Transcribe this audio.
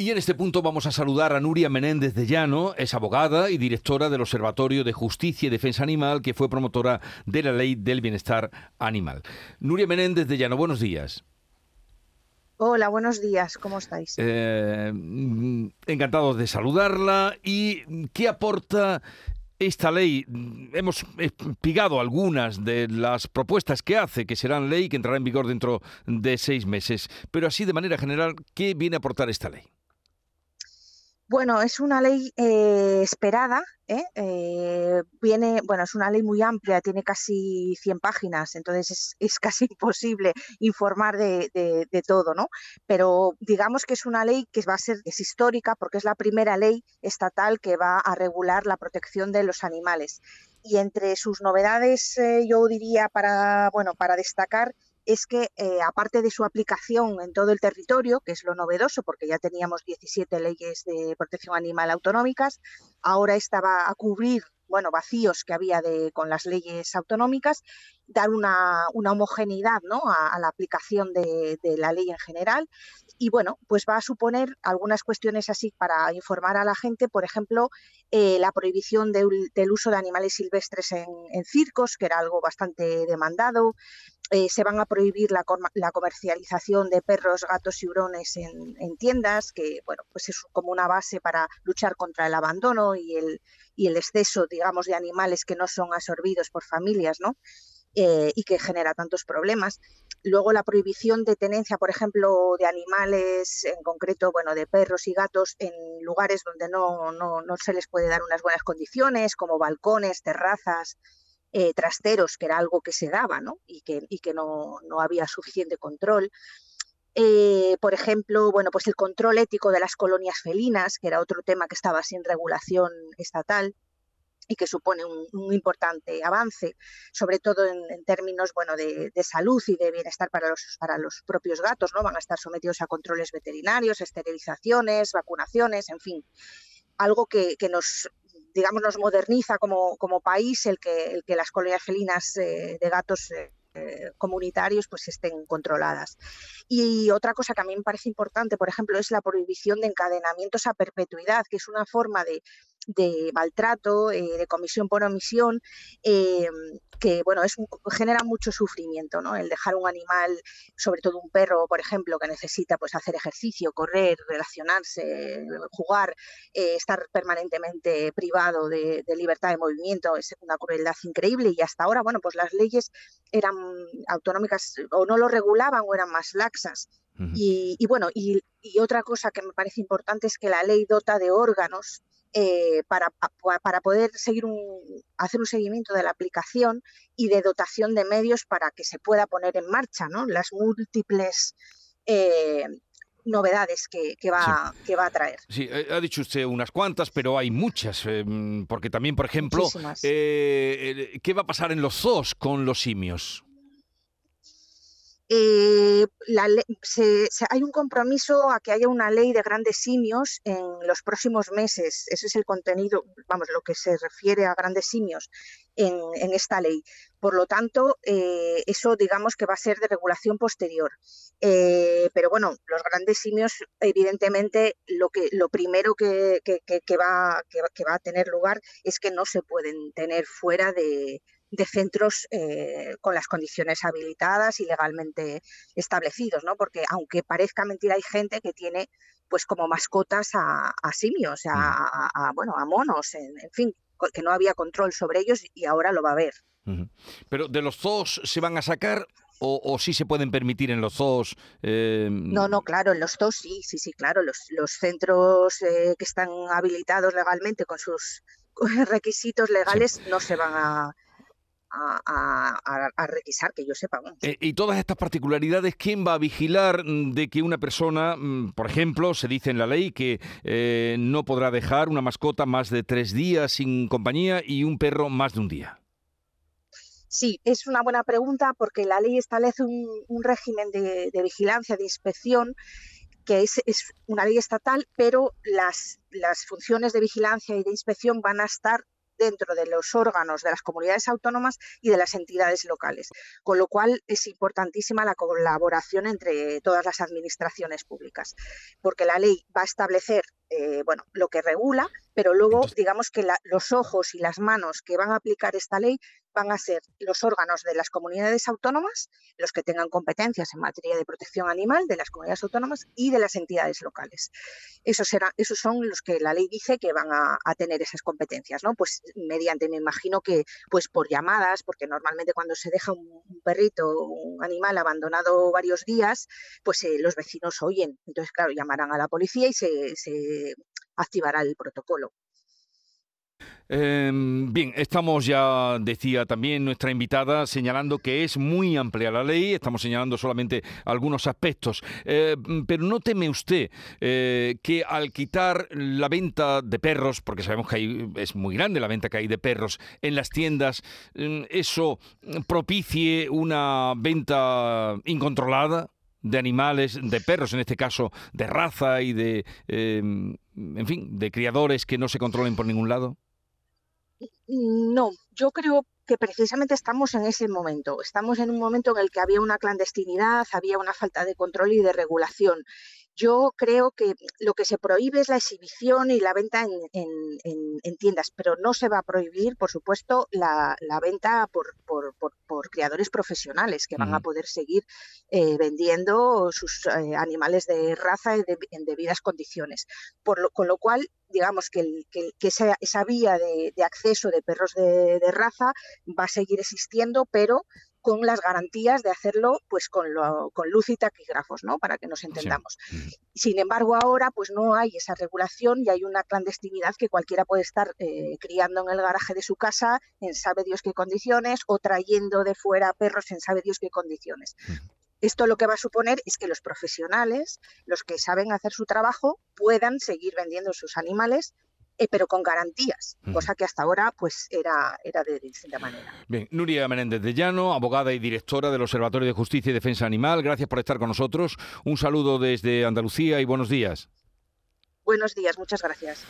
Y en este punto vamos a saludar a Nuria Menéndez de Llano, es abogada y directora del Observatorio de Justicia y Defensa Animal, que fue promotora de la Ley del Bienestar Animal. Nuria Menéndez de Llano, buenos días. Hola, buenos días, ¿cómo estáis? Eh, encantados de saludarla. ¿Y qué aporta esta ley, hemos pigado algunas de las propuestas que hace, que serán ley, que entrará en vigor dentro de seis meses, pero así de manera general, ¿qué viene a aportar esta ley? Bueno, es una ley eh, esperada, ¿eh? ¿eh? viene, bueno, es una ley muy amplia, tiene casi 100 páginas, entonces es, casi imposible informar de, todo, ¿no? Pero digamos que es una ley que va a ser, es histórica porque es la primera ley estatal que va a regular la protección de los animales. Y entre sus novedades, yo diría para, bueno, para destacar, es que eh, aparte de su aplicación en todo el territorio, que es lo novedoso porque ya teníamos 17 leyes de protección animal autonómicas, ahora esta va a cubrir bueno, vacíos que había de, con las leyes autonómicas, dar una, homogeneidad ¿no? a, la aplicación de, la ley en general. Y bueno, pues va a suponer algunas cuestiones así para informar a la gente, por ejemplo, eh, la prohibición del uso de animales silvestres en, circos, que era algo bastante demandado. Eh, se van a prohibir la, comercialización de perros, gatos y hurones en, en, tiendas, que bueno, pues es como una base para luchar contra el abandono y el, y el exceso, digamos, de animales que no son absorbidos por familias, ¿no? Eh, y que genera tantos problemas. Luego la prohibición de tenencia, por ejemplo, de animales, en concreto, bueno, de perros y gatos, en lugares donde no, no, no se les puede dar unas buenas condiciones, como balcones, terrazas, eh, trasteros, que era algo que se daba, ¿no? Y que, no había suficiente control. Eh, por ejemplo, bueno, pues el control ético de las colonias felinas, que era otro tema que estaba sin regulación estatal y que supone un, importante avance, sobre todo en, términos bueno, de, salud y de bienestar para los, para los propios gatos, ¿no? Van a estar sometidos a controles veterinarios, esterilizaciones, vacunaciones, en fin, algo que, nos digamos nos moderniza como, como país el que, el que las colonias felinas eh, de gatos eh, comunitarios pues estén controladas. Y otra cosa que a mí me parece importante, por ejemplo, es la prohibición de encadenamientos a perpetuidad, que es una forma de, de maltrato, eh, de comisión por omisión, eh, que bueno, es genera mucho sufrimiento, ¿no? El dejar un animal, sobre todo un perro, por ejemplo, que necesita pues hacer ejercicio, correr, relacionarse, jugar, eh, estar permanentemente privado de, libertad de movimiento, es una crueldad increíble y hasta ahora, bueno, pues las leyes eran autonómicas o no lo regulaban o eran más laxas. y, y, bueno, y, y otra cosa que me parece importante es que la ley dota de órganos eh, para, para, poder seguir un, hacer un seguimiento de la aplicación y de dotación de medios para que se pueda poner en marcha ¿no? las múltiples eh, novedades que, va, que va a traer. Sí, eh, ha dicho usted unas cuantas, pero hay muchas, porque también, por ejemplo, ¿qué va a pasar en los zoos con los simios? Eh, hay un compromiso a que haya una ley de grandes simios en los próximos meses. Ese es el contenido, vamos, lo que se refiere a grandes simios en, esta ley. Por lo tanto, eh, eso digamos que va a ser de regulación posterior. Eh, pero bueno, los grandes simios, evidentemente, lo, que, lo primero que, va, que va a tener lugar es que no se pueden tener fuera de, de centros eh, con las condiciones habilitadas y legalmente establecidos, ¿no? Porque aunque parezca mentira, hay gente que tiene pues como mascotas a, simios, mm. a, bueno, a monos, en, fin, que no había control sobre ellos y ahora lo va a haber. Pero de los zoos se van a sacar o, sí se pueden permitir en los zoos. Eh, no, no, claro, en los zoos sí, sí, sí, claro. Los, los centros eh, que están habilitados legalmente con sus requisitos legales no se van a, a, requisar, que yo sepa. Eh, y todas estas particularidades, ¿quién va a vigilar mm, de que una persona, mm, por ejemplo, se dice en la ley que eh, no podrá dejar una mascota más de tres días sin compañía y un perro más de un día? Sí, es una buena pregunta porque la ley establece un, régimen de, vigilancia, de inspección, que es, es, una ley estatal, pero las, las funciones de vigilancia y de inspección van a estar dentro de los órganos de las comunidades autónomas y de las entidades locales, con lo cual es importantísima la colaboración entre todas las administraciones públicas, porque la ley va a establecer eh, bueno, lo que regula, pero luego digamos que los ojos y las manos que van a aplicar esta ley van a ser los órganos de las comunidades autónomas, los que tengan competencias en materia de protección animal de las comunidades autónomas y de las entidades locales. Esos, esos son los que la ley dice que van a, tener esas competencias, ¿no? Pues mediante, me imagino que pues por llamadas, porque normalmente cuando se deja un, perrito o un animal abandonado varios días, pues eh, los vecinos oyen. Entonces, claro, llamarán a la policía y se, se activará el protocolo. Em, bien, estamos ya, decía también nuestra invitada, señalando que es muy amplia la ley, estamos señalando solamente algunos aspectos, eh, pero no teme usted eh, que al quitar la venta de perros, porque sabemos que hay, es muy grande la venta que hay de perros en las tiendas, mm, eso propicie una venta incontrolada de animales, de perros en este caso, de raza y de, em, en fin, de criadores que no se controlen por ningún lado? No, yo creo que precisamente estamos en ese momento. Estamos en un momento en el que había una clandestinidad, había una falta de control y de regulación. Yo creo que lo que se prohíbe es la exhibición y la venta en, tiendas, pero no se va a prohibir, por supuesto, la, venta por, criadores profesionales que van a poder seguir eh, vendiendo sus eh, animales de raza en debidas condiciones. con lo cual, digamos que, esa, vía de, acceso de perros de, de raza va a seguir existiendo, pero con las garantías de hacerlo pues con, con luz y taquígrafos, ¿no? Para que nos entendamos. Sin embargo, ahora pues no hay esa regulación y hay una clandestinidad que cualquiera puede estar eh, criando en el garaje de su casa en sabe Dios qué condiciones o trayendo de fuera perros en sabe Dios qué condiciones. Esto lo que va a suponer es que los profesionales, los que saben hacer su trabajo, puedan seguir vendiendo sus animales eh, pero con garantías, cosa que hasta ahora pues era, era de distinta manera. Bien, Nuria Menéndez de Llano, abogada y directora del Observatorio de Justicia y Defensa Animal, gracias por estar con nosotros. Un saludo desde Andalucía y buenos días. Buenos días, muchas gracias.